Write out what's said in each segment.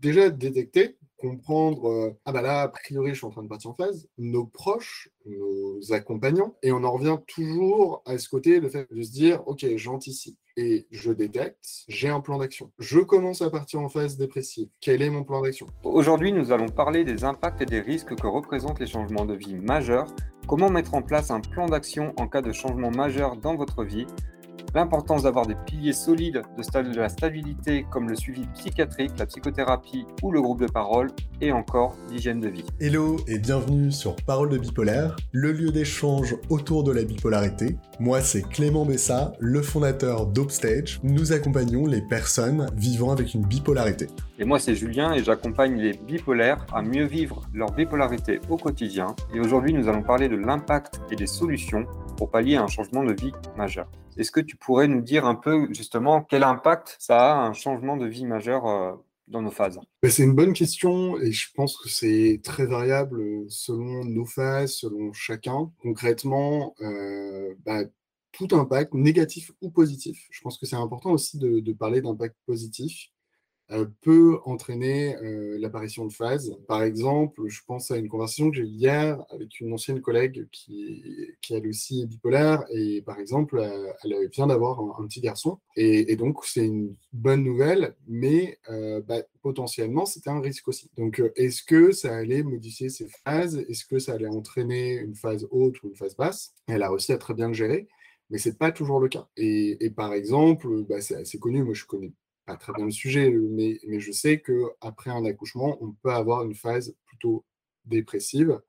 déjà détecter, comprendre, euh, ah bah là, a priori, je suis en train de partir en phase, nos proches, nos accompagnants, et on en revient toujours à ce côté, le fait de se dire, ok, j'anticipe et je détecte, j'ai un plan d'action. Je commence à partir en phase dépressive. Quel est mon plan d'action? Aujourd'hui, nous allons parler des impacts et des risques que représentent les changements de vie majeurs, comment mettre en place un plan d'action en cas de changement majeur dans votre vie, l'importance d'avoir des piliers solides de, la stabilité comme le suivi psychiatrique, la psychothérapie ou le groupe de parole, et encore l'hygiène de vie. Hello et bienvenue sur Parole de bipolaire, le lieu d'échange autour de la bipolarité. Moi c'est Clément Bessa, le fondateur d'Upstage. Nous accompagnons les personnes vivant avec une bipolarité. Et moi c'est Julien et j'accompagne les bipolaires à mieux vivre leur bipolarité au quotidien. Et aujourd'hui nous allons parler de l'impact et des solutions pour pallier un changement de vie majeur. Est-ce que tu pourrais nous dire un peu justement quel impact ça a un changement de vie majeur euh, dans nos phases? Bah, C'est une bonne question et je pense que c'est très variable selon nos phases, selon chacun. Concrètement, euh, bah, tout impact, négatif ou positif, je pense que c'est important aussi de parler d'impact positif. Euh, peut entraîner euh, l'apparition de phases. Par exemple, je pense à une conversation que j'ai eue hier avec une ancienne collègue qui, qui elle aussi est bipolaire et par exemple, euh, elle vient d'avoir un, petit garçon et, donc c'est une bonne nouvelle, mais bah, potentiellement c'était un risque aussi. Donc est-ce que ça allait modifier ses phases? Est-ce que ça allait entraîner une phase haute ou une phase basse? Elle a réussi à très bien le gérer mais c'est pas toujours le cas. Et, et par exemple, bah, c'est assez connu, moi je connais très bien le sujet, mais, mais je sais qu'après un accouchement, on peut avoir une phase plutôt dépressive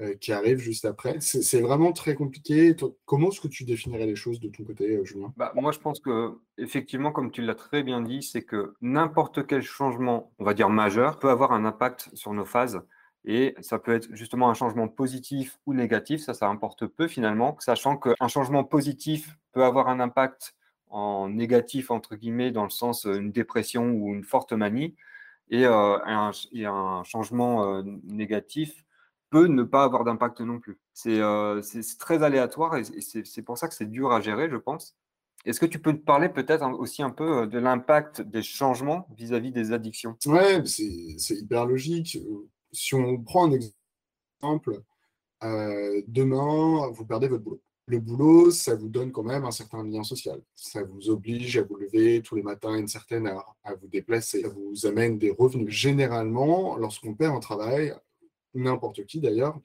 euh, qui arrive juste après. C'est vraiment très compliqué. Comment est-ce que tu définirais les choses de ton côté, euh, Julien? Bah, Moi, je pense que, effectivement, comme tu l'as très bien dit, c'est que n'importe quel changement, on va dire majeur, peut avoir un impact sur nos phases. Et ça peut être justement un changement positif ou négatif, ça, ça importe peu finalement, sachant qu'un changement positif peut avoir un impact en négatif, entre guillemets, dans le sens euh, une dépression ou une forte manie, et, euh, un, changement euh, négatif peut ne pas avoir d'impact non plus. C'est très aléatoire et c'est pour ça que c'est dur à gérer, je pense. Est-ce que tu peux te parler peut-être aussi un peu de l'impact des changements vis-à-vis des addictions? Ouais, c'est hyper logique. Si on prend un exemple, demain, vous perdez votre boulot le boulot, ça vous donne quand même un certain lien social. Ça vous oblige à vous lever tous les matins à une certaine heure, à vous déplacer, ça vous amène des revenus. Généralement, lorsqu'on perd un travail, n'importe qui d'ailleurs,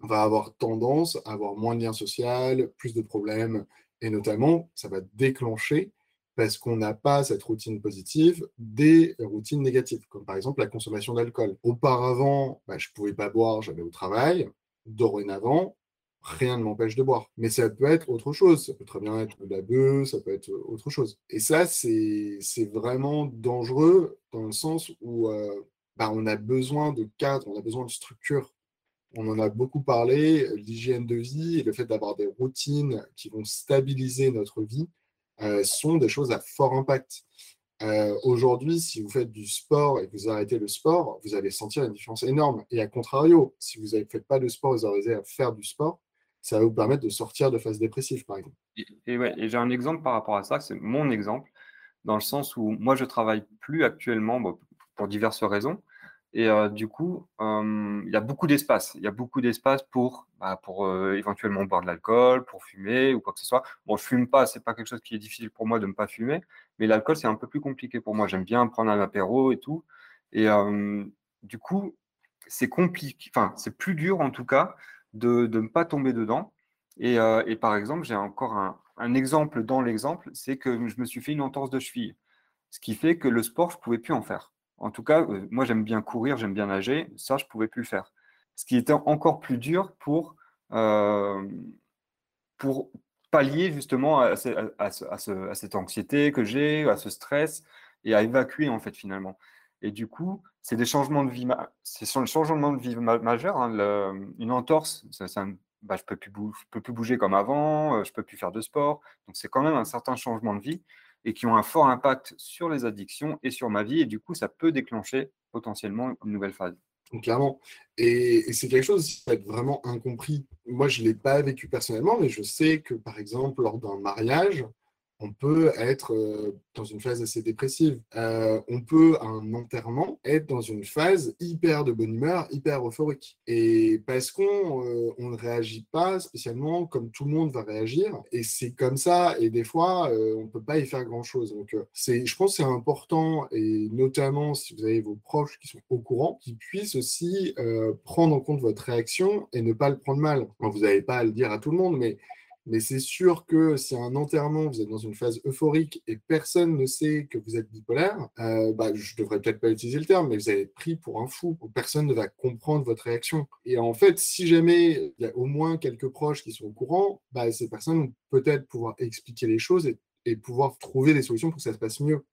va avoir tendance à avoir moins de lien social, plus de problèmes, et notamment, ça va déclencher, parce qu'on n'a pas cette routine positive, des routines négatives, comme par exemple la consommation d'alcool. Auparavant, bah, je ne pouvais pas boire, j'allais au travail. Dorénavant, rien ne m'empêche de boire. Mais ça peut être autre chose. Ça peut très bien être de la bœuf, ça peut être autre chose. Et ça, c'est vraiment dangereux dans le sens où euh, bah, on a besoin de cadre, on a besoin de structure. On en a beaucoup parlé, l'hygiène de vie et le fait d'avoir des routines qui vont stabiliser notre vie euh, sont des choses à fort impact. Euh, aujourd'hui, si vous faites du sport et que vous arrêtez le sport, vous allez sentir une différence énorme. Et à contrario, si vous ne faites pas de sport, vous arrivez à faire du sport, ça va vous permettre de sortir de phase dépressive, par exemple. Et, ouais, et j'ai un exemple par rapport à ça, c'est mon exemple, dans le sens où moi, je travaille plus actuellement pour diverses raisons. Et euh, du coup, il y a beaucoup d'espace. Il y a beaucoup d'espace pour, bah, pour euh, éventuellement boire de l'alcool, pour fumer ou quoi que ce soit. Bon, je fume pas, c'est pas quelque chose qui est difficile pour moi de ne pas fumer, mais l'alcool, c'est un peu plus compliqué pour moi. J'aime bien prendre un apéro et tout. Et du coup, c'est compliqué, enfin, c'est plus dur en tout cas de, ne pas tomber dedans. Euh, et, par exemple, j'ai encore un, exemple dans l'exemple, c'est que je me suis fait une entorse de cheville, ce qui fait que le sport, je ne pouvais plus en faire. En tout cas, euh, moi j'aime bien courir, j'aime bien nager, ça, je ne pouvais plus le faire. Ce qui était encore plus dur pour, euh, pour pallier justement à, cette anxiété que j'ai, à ce stress, et à évacuer en fait finalement. Et du coup, c'est des changements de vie, c'est le changement de vie majeur. Hein, une entorse, bah, je ne peux, plus peux plus bouger comme avant, euh, je ne peux plus faire de sport. Donc, c'est quand même un certain changement de vie et qui ont un fort impact sur les addictions et sur ma vie. Et du coup, ça peut déclencher potentiellement une nouvelle phase. Clairement. Et, c'est quelque chose qui peut être vraiment incompris. Moi, je ne l'ai pas vécu personnellement, mais je sais que, par exemple, lors d'un mariage, on peut être euh, dans une phase assez dépressive. Euh, on peut, à un enterrement, être dans une phase hyper de bonne humeur, hyper euphorique. Et parce qu'on euh, on ne réagit pas spécialement comme tout le monde va réagir. Et c'est comme ça. Et des fois, on ne peut pas y faire grand-chose. Donc, je pense que c'est important, et notamment si vous avez vos proches qui sont au courant, qu'ils puissent aussi prendre en compte votre réaction et ne pas le prendre mal. vous n'avez pas à le dire à tout le monde, mais mais c'est sûr que si un enterrement, vous êtes dans une phase euphorique et personne ne sait que vous êtes bipolaire, euh, bah, je devrais peut-être pas utiliser le terme, mais vous allez être pris pour un fou. Personne ne va comprendre votre réaction. Et en fait, si jamais il y a au moins quelques proches qui sont au courant, bah, ces personnes vont peut-être pouvoir expliquer les choses et, et pouvoir trouver des solutions pour que ça se passe mieux.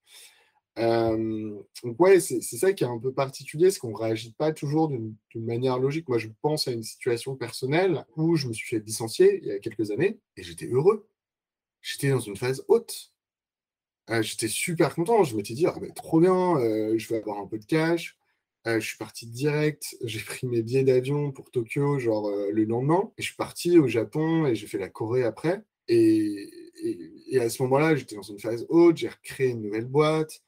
Euh, donc ouais, c'est ça qui est un peu particulier, c'est qu'on ne réagit pas toujours d'une manière logique. Moi, je pense à une situation personnelle où je me suis fait licencier il y a quelques années et j'étais heureux. J'étais dans une phase haute. Euh, j'étais super content. Je m'étais dit, ah, ben, trop bien, euh, je vais avoir un peu de cash. je suis parti direct. J'ai pris mes billets d'avion pour Tokyo, genre le lendemain. Et je suis parti au Japon et j'ai fait la Corée après. Et, et à ce moment-là, j'étais dans une phase haute. J'ai recréé une nouvelle boîte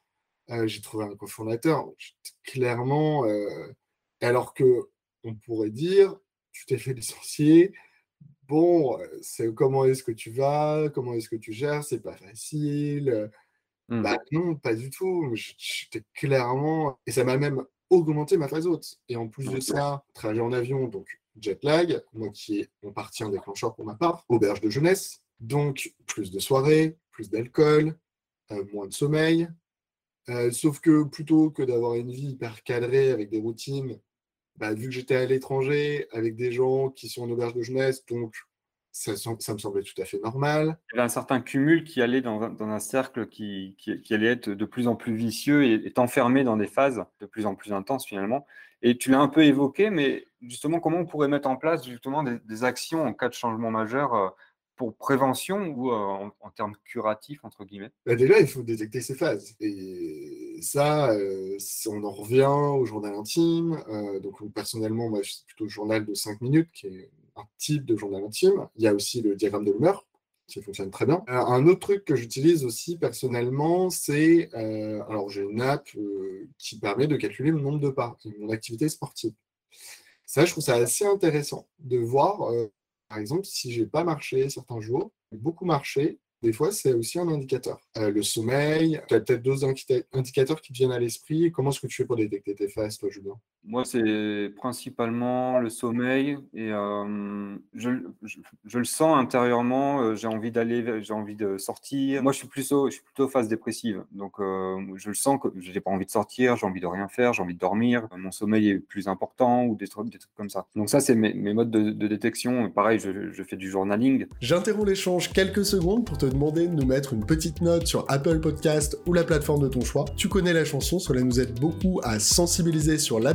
euh, j'ai trouvé un cofondateur. Clairement, euh, alors que on pourrait dire, tu t'es fait licencier. Bon, euh, c'est comment est-ce que tu vas Comment est-ce que tu gères C'est pas facile. Mmh. Bah non, pas du tout. J'étais clairement. Et ça m'a même augmenté ma phase haute. Et en plus de ça, trajet en avion, donc jet lag, moi qui est en partie un déclencheur pour ma part, auberge de jeunesse, donc plus de soirées, plus d'alcool, moins de sommeil, euh, sauf que plutôt que d'avoir une vie hyper cadrée avec des routines, bah, vu que j'étais à l'étranger avec des gens qui sont en auberge de jeunesse, donc ça, me semblait tout à fait normal. Il y avait un certain cumul qui allait dans, un cercle qui, allait être de plus en plus vicieux et, est enfermé dans des phases de plus en plus intenses finalement. Et tu l'as un peu évoqué, mais justement, comment on pourrait mettre en place justement des, actions en cas de changement majeur euh, pour prévention ou en, termes curatifs, entre guillemets? Bah, Déjà, il faut détecter ces phases. Et ça, euh, on en revient au journal intime. Donc, personnellement, moi, c'est plutôt le journal de 5 minutes, qui est un type de journal intime. Il y a aussi le diagramme de l'humeur, qui fonctionne très bien. un autre truc que j'utilise aussi personnellement, c'est... alors, j'ai une app qui permet de calculer le nombre de pas, mon activité sportive. Ça, je trouve ça assez intéressant de voir par exemple, si j'ai pas marché certains jours, beaucoup marché, des fois, c'est aussi un indicateur. Euh, le sommeil, tu as peut-être d'autres indicateurs qui te viennent à l'esprit. Comment est-ce que tu fais pour détecter tes phases, toi, Julien? Moi, c'est principalement le sommeil. Et euh, je, le sens intérieurement. Euh, j'ai envie d'aller, j'ai envie de sortir. Moi, je suis plutôt, je phase dépressive. Donc, je le sens que je n'ai pas envie de sortir, j'ai envie de rien faire, j'ai envie de dormir. Mon sommeil est plus important ou des trucs, comme ça. Donc, ça, c'est mes, modes de, détection. Pareil, je, fais du journaling. J'interromps l'échange quelques secondes pour te demander de nous mettre une petite note sur Apple Podcast ou la plateforme de ton choix. Tu connais la chanson, cela nous aide beaucoup à sensibiliser sur la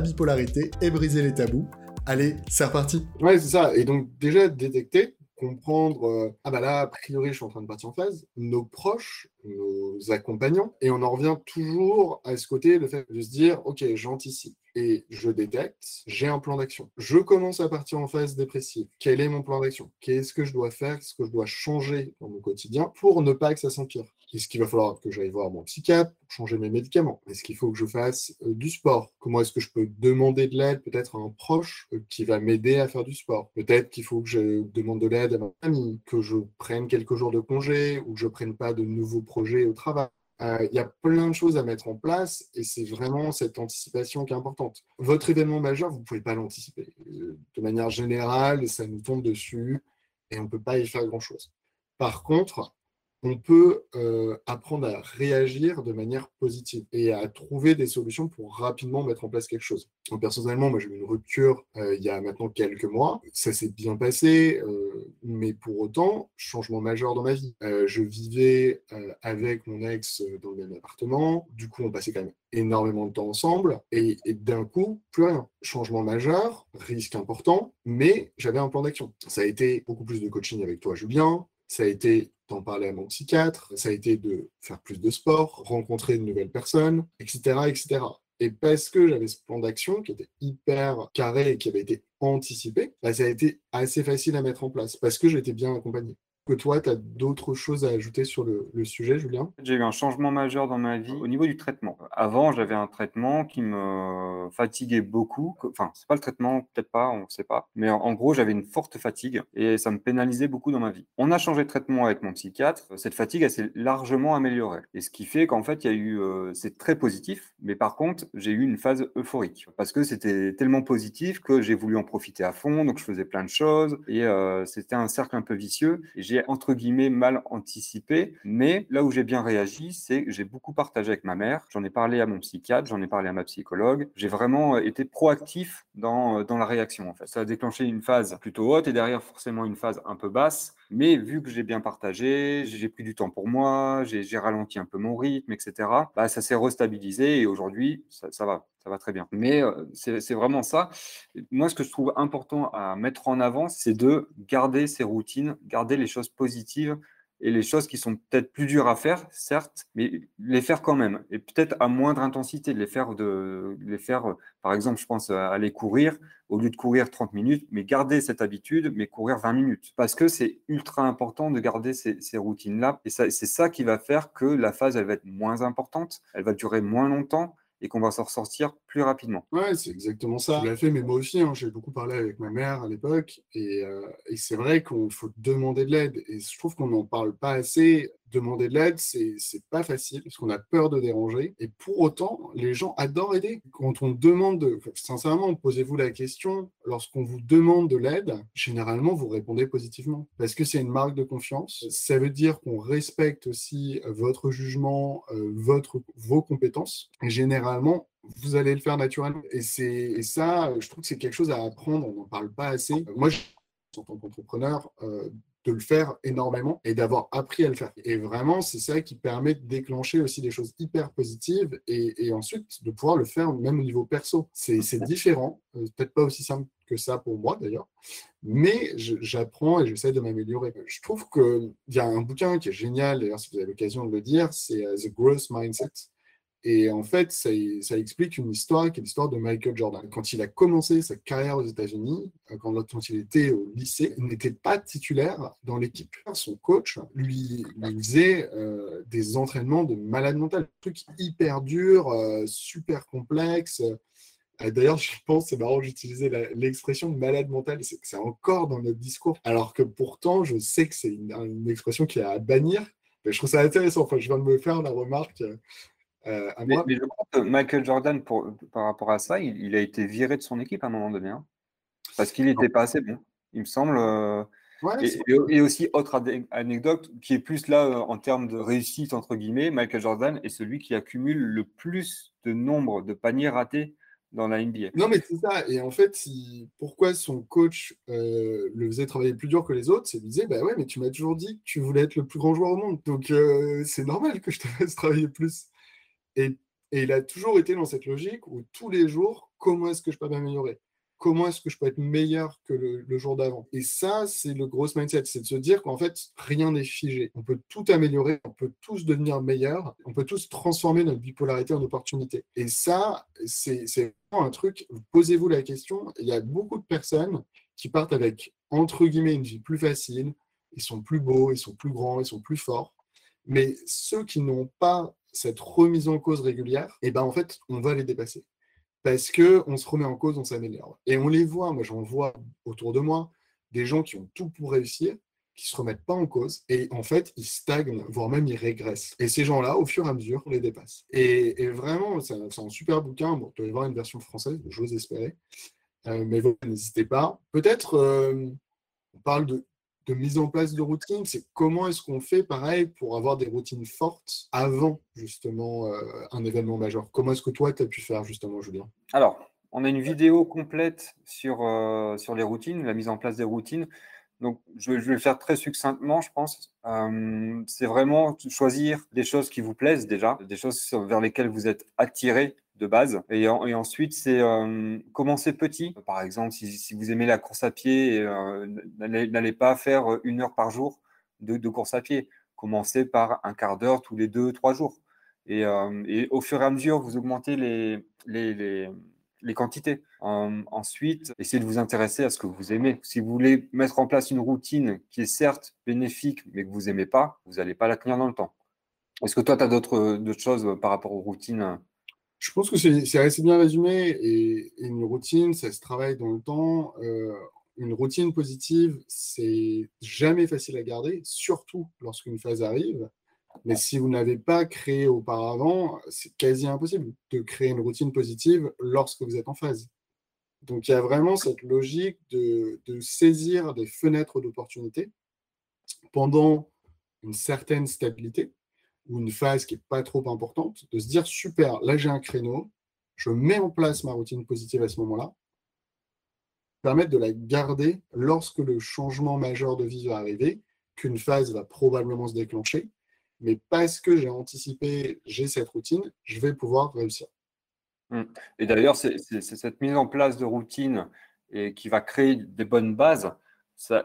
et briser les tabous. Allez, c'est reparti. Ouais, c'est ça. Et donc déjà détecter, comprendre, euh, ah bah là, a priori, je suis en train de partir en phase, nos proches, nos accompagnants, et on en revient toujours à ce côté, le fait de se dire, ok, j'anticipe et je détecte, j'ai un plan d'action. Je commence à partir en phase dépressive. Quel est mon plan d'action? Qu'est-ce que je dois faire? Qu'est-ce que je dois changer dans mon quotidien pour ne pas que ça s'empire? Est-ce qu'il va falloir que j'aille voir mon psychiatre pour changer mes médicaments? Est-ce qu'il faut que je fasse euh, du sport? Comment est-ce que je peux demander de l'aide peut-être à un proche euh, qui va m'aider à faire du sport? Peut-être qu'il faut que je demande de l'aide à ma famille, que je prenne quelques jours de congé ou que je prenne pas de nouveaux projets au travail. Euh, il y a plein de choses à mettre en place et c'est vraiment cette anticipation qui est importante. Votre événement majeur, vous ne pouvez pas l'anticiper. De manière générale, ça nous tombe dessus et on ne peut pas y faire grand-chose. Par contre, on peut euh, apprendre à réagir de manière positive et à trouver des solutions pour rapidement mettre en place quelque chose. personnellement, moi j'ai eu une rupture euh, il y a maintenant quelques mois. Ça s'est bien passé, euh, mais pour autant, changement majeur dans ma vie. je vivais avec mon ex dans le même appartement. Du coup, on passait quand même énormément de temps ensemble et, et d'un coup, plus rien. Changement majeur, risque important, mais j'avais un plan d'action. Ça a été beaucoup plus de coaching avec toi, Julien. Ça a été d'en parler à mon psychiatre, ça a été de faire plus de sport, rencontrer de nouvelles personnes, etc. etc. Et parce que j'avais ce plan d'action qui était hyper carré et qui avait été anticipé, bah, ça a été assez facile à mettre en place parce que j'étais bien accompagné. Toi, tu as d'autres choses à ajouter sur le, sujet, Julien? J'ai eu un changement majeur dans ma vie au niveau du traitement. Avant, j'avais un traitement qui me fatiguait beaucoup. Enfin, c'est pas le traitement, peut-être pas, on ne sait pas. Mais en gros, j'avais une forte fatigue et ça me pénalisait beaucoup dans ma vie. On a changé de traitement avec mon psychiatre. Cette fatigue, elle s'est largement améliorée. Et ce qui fait qu'en fait, il y a eu, euh, c'est très positif. Mais par contre, j'ai eu une phase euphorique parce que c'était tellement positif que j'ai voulu en profiter à fond. Donc, je faisais plein de choses et euh, c'était un cercle un peu vicieux. J'ai entre guillemets mal anticipé. Mais là où j'ai bien réagi, c'est que j'ai beaucoup partagé avec ma mère. J'en ai parlé à mon psychiatre, j'en ai parlé à ma psychologue. J'ai vraiment euh, été proactif dans, dans la réaction. En fait, ça a déclenché une phase plutôt haute et derrière forcément une phase un peu basse. Mais vu que j'ai bien partagé, j'ai pris du temps pour moi, j'ai ralenti un peu mon rythme, etc., bah, ça s'est restabilisé et aujourd'hui, ça, va, ça va très bien. Mais euh, c'est vraiment ça. Moi, ce que je trouve important à mettre en avant, c'est de garder ces routines, garder les choses positives et les choses qui sont peut-être plus dures à faire, certes, mais les faire quand même. Et peut-être à moindre intensité, de les faire, de, les faire par exemple, je pense à aller courir, au lieu de courir 30 minutes, mais garder cette habitude, mais courir 20 minutes. Parce que c'est ultra important de garder ces, ces routines-là. Et c'est ça qui va faire que la phase, elle va être moins importante, elle va durer moins longtemps et qu'on va s'en ressortir plus rapidement. Ouais, c'est exactement ça. Je l'ai fait, mais moi aussi, hein, j'ai beaucoup parlé avec ma mère à l'époque, et, euh, et c'est vrai qu'il faut demander de l'aide, et je trouve qu'on n'en parle pas assez demander de l'aide, c'est, pas facile parce qu'on a peur de déranger. Et pour autant, les gens adorent aider. Quand on demande, de, sincèrement, posez-vous la question, lorsqu'on vous demande de l'aide, généralement, vous répondez positivement parce que c'est une marque de confiance. Ça veut dire qu'on respecte aussi votre jugement, euh, votre, vos compétences. Et généralement, vous allez le faire naturellement. Et, et ça, je trouve que c'est quelque chose à apprendre. On n'en parle pas assez. Moi, en tant qu'entrepreneur, euh, de le faire énormément et d'avoir appris à le faire. Et vraiment, c'est ça qui permet de déclencher aussi des choses hyper positives et, ensuite de pouvoir le faire même au niveau perso. C'est différent, euh, peut-être pas aussi simple que ça pour moi d'ailleurs, mais j'apprends et j'essaie de m'améliorer. Je trouve qu'il y a un bouquin qui est génial, d'ailleurs si vous avez l'occasion de le dire, c'est euh, The Growth Mindset et en fait, ça, explique une histoire qui est l'histoire de Michael Jordan. Quand il a commencé sa carrière aux États-Unis, euh, quand, il était au lycée, il n'était pas titulaire dans l'équipe. Son coach lui, faisait euh, des entraînements de malade mental, trucs hyper durs, euh, super complexes. D'ailleurs, je pense, c'est marrant, j'utilisais l'expression malade mental, c'est encore dans notre discours, alors que pourtant, je sais que c'est une, une, expression qui est à bannir. Mais je trouve ça intéressant. Enfin, je viens de me faire la remarque euh, mais, je crois que Michael Jordan, pour, par rapport à ça, il, a été viré de son équipe à un moment donné. Hein. parce qu'il n'était pas assez bon, il me semble. Euh, et, aussi, autre anecdote qui est plus là euh, en termes de réussite, entre guillemets, Michael Jordan est celui qui accumule le plus de nombre de paniers ratés dans la NBA. Non, mais c'est ça. Et en fait, pourquoi son coach le faisait travailler plus dur que les autres C'est qu'il disait Bah ouais, mais tu m'as toujours dit que tu voulais être le plus grand joueur au monde. Donc, c'est normal que je te fasse travailler plus. Et, il a toujours été dans cette logique où tous les jours, comment est-ce que je peux m'améliorer? Comment est-ce que je peux être meilleur que le, jour d'avant? Et ça, c'est le gros mindset, c'est de se dire qu'en fait, rien n'est figé. On peut tout améliorer, on peut tous devenir meilleurs, on peut tous transformer notre bipolarité en opportunité. Et ça, c'est vraiment un truc, posez-vous la question, il y a beaucoup de personnes qui partent avec, entre guillemets, une vie plus facile, ils sont plus beaux, ils sont plus grands, ils sont plus forts. Mais ceux qui n'ont pas cette remise en cause régulière, et eh ben en fait, on va les dépasser. Parce que on se remet en cause, on s'améliore. Et on les voit, moi j'en vois autour de moi, des gens qui ont tout pour réussir, qui se remettent pas en cause, et en fait, ils stagnent, voire même ils régressent. Et ces gens-là, au fur et à mesure, on les dépasse. Et, vraiment, c'est un, super bouquin, bon, doit y avoir une version française, j'ose espérer. Euh, mais n'hésitez pas. Peut-être, euh, on parle de de mise en place de routines, c'est comment est-ce qu'on fait pareil pour avoir des routines fortes avant justement euh, un événement majeur? Comment est-ce que toi, tu as pu faire justement, Julien? Alors, on a une vidéo complète sur, euh, sur les routines, la mise en place des routines. Donc, je, vais le faire très succinctement, je pense. Euh, c'est vraiment choisir des choses qui vous plaisent déjà, des choses vers lesquelles vous êtes attiré de base. Et, ensuite, c'est euh, commencer petit. Par exemple, si, vous aimez la course à pied, euh, n'allez pas faire une heure par jour de, course à pied. Commencez par un quart d'heure tous les deux, trois jours. Et, au fur et à mesure, vous augmentez les quantités. ensuite, essayez de vous intéresser à ce que vous aimez. Si vous voulez mettre en place une routine qui est certes bénéfique, mais que vous n'aimez pas, vous n'allez pas la tenir dans le temps. Est-ce que toi, tu as d'autres choses par rapport aux routines? Je pense que c'est assez bien résumé. Et, une routine, ça se travaille dans le temps. Euh, une routine positive, c'est jamais facile à garder, surtout lorsqu'une phase arrive. Mais si vous n'avez pas créé auparavant, c'est quasi impossible de créer une routine positive lorsque vous êtes en phase. Donc il y a vraiment cette logique de, saisir des fenêtres d'opportunité pendant une certaine stabilité ou une phase qui n'est pas trop importante, de se dire super, là j'ai un créneau, je mets en place ma routine positive à ce moment-là, permettre de la garder lorsque le changement majeur de vie va arriver, qu'une phase va probablement se déclencher mais parce que j'ai anticipé, j'ai cette routine, je vais pouvoir réussir. Mmh. Et d'ailleurs, c'est cette mise en place de routine et qui va créer des bonnes bases, ça,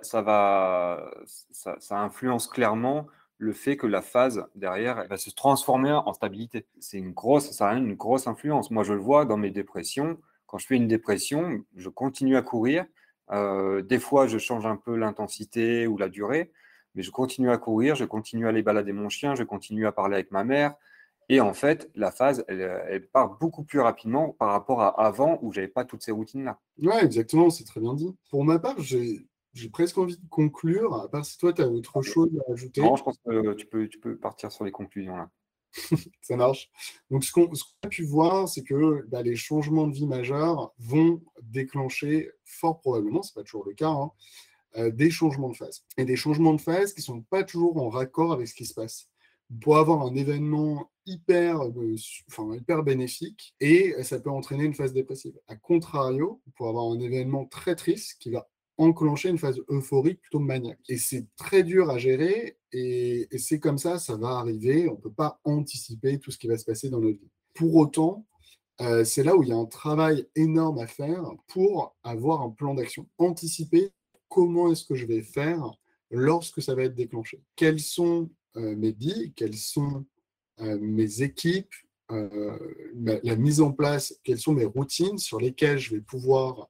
influence clairement le fait que la phase derrière va se transformer en stabilité. C'est une grosse, ça a une grosse influence. Moi, je le vois dans mes dépressions. Quand je fais une dépression, je continue à courir. Euh, des fois, je change un peu l'intensité ou la durée, mais je continue à courir, je continue à aller balader mon chien, je continue à parler avec ma mère. Et en fait, la phase, elle, part beaucoup plus rapidement par rapport à avant où j'avais pas toutes ces routines-là. Ouais, exactement, c'est très bien dit. Pour ma part, j'ai presque envie de conclure, à part si toi, tu as autre chose à ajouter. Non, je pense que tu peux, tu peux partir sur les conclusions là. ça marche. Donc, ce qu'on a pu voir, c'est que bah, les changements de vie majeurs vont déclencher fort probablement, ce n'est pas toujours le cas, hein, euh, des changements de phase. Et des changements de phase qui ne sont pas toujours en raccord avec ce qui se passe. Pour avoir un événement hyper, euh, enfin, hyper bénéfique et ça peut entraîner une phase dépressive. A contrario, pour avoir un événement très triste qui va enclencher une phase euphorique plutôt maniaque. Et c'est très dur à gérer et, c'est comme ça, ça va arriver. On ne peut pas anticiper tout ce qui va se passer dans notre vie. Pour autant, euh, c'est là où il y a un travail énorme à faire pour avoir un plan d'action, anticiper comment est-ce que je vais faire lorsque ça va être déclenché? Quels sont euh, mes billes? Quelles sont euh, mes équipes? Euh, La mise en place? Quelles sont mes routines sur lesquelles je vais pouvoir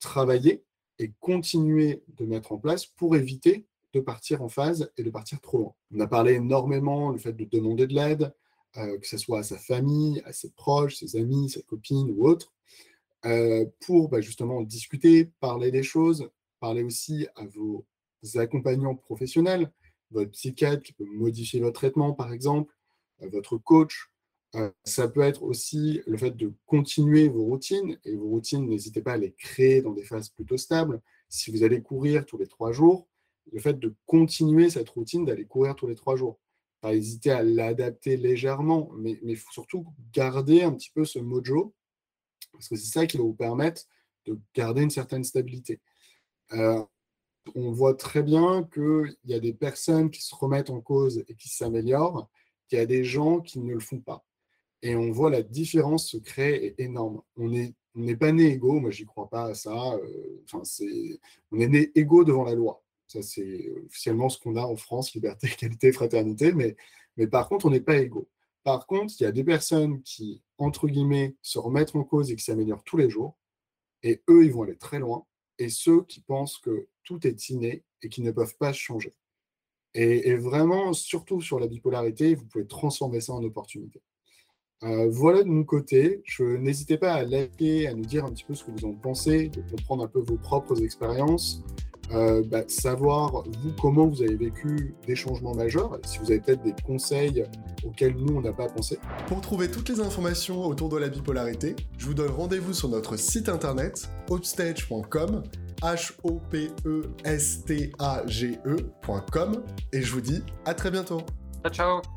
travailler et continuer de mettre en place pour éviter de partir en phase et de partir trop loin? On a parlé énormément du fait de demander de l'aide, que ce soit à sa famille, à ses proches, ses amis, ses copines ou autres, pour bah, justement discuter, parler des choses, Parlez aussi à vos accompagnants professionnels, votre psychiatre qui peut modifier votre traitement, par exemple, euh, votre coach. Euh, ça peut être aussi le fait de continuer vos routines, et vos routines, n'hésitez pas à les créer dans des phases plutôt stables. Si vous allez courir tous les trois jours, le fait de continuer cette routine, d'aller courir tous les trois jours. Pas hésiter à l'adapter légèrement, mais surtout garder un petit peu ce mojo, parce que c'est ça qui va vous permettre de garder une certaine stabilité. Euh, on voit très bien qu'il y a des personnes qui se remettent en cause et qui s'améliorent, qu'il y a des gens qui ne le font pas. Et on voit la différence se créer est énorme. On n'est pas né égaux, moi j'y crois pas à ça. Euh, enfin, c'est, on est né égaux devant la loi. Ça, c'est officiellement ce qu'on a en France, liberté, égalité, fraternité. Mais, mais par contre, on n'est pas égaux. Par contre, il y a des personnes qui, entre guillemets, se remettent en cause et qui s'améliorent tous les jours. Et eux, ils vont aller très loin et ceux qui pensent que tout est inné et qui ne peuvent pas changer. Et, vraiment, surtout sur la bipolarité, vous pouvez transformer ça en opportunité. Euh, voilà de mon côté. Je n'hésitez pas à liker, à nous dire un petit peu ce que vous en pensez, de comprendre un peu vos propres expériences. Euh, bah, savoir, vous, comment vous avez vécu des changements majeurs, si vous avez peut-être des conseils auxquels nous, on n'a pas pensé. Pour trouver toutes les informations autour de la bipolarité, je vous donne rendez-vous sur notre site internet hopstage.com H-O-P-E-S-T-A-G-E.com et je vous dis à très bientôt. Ciao, ciao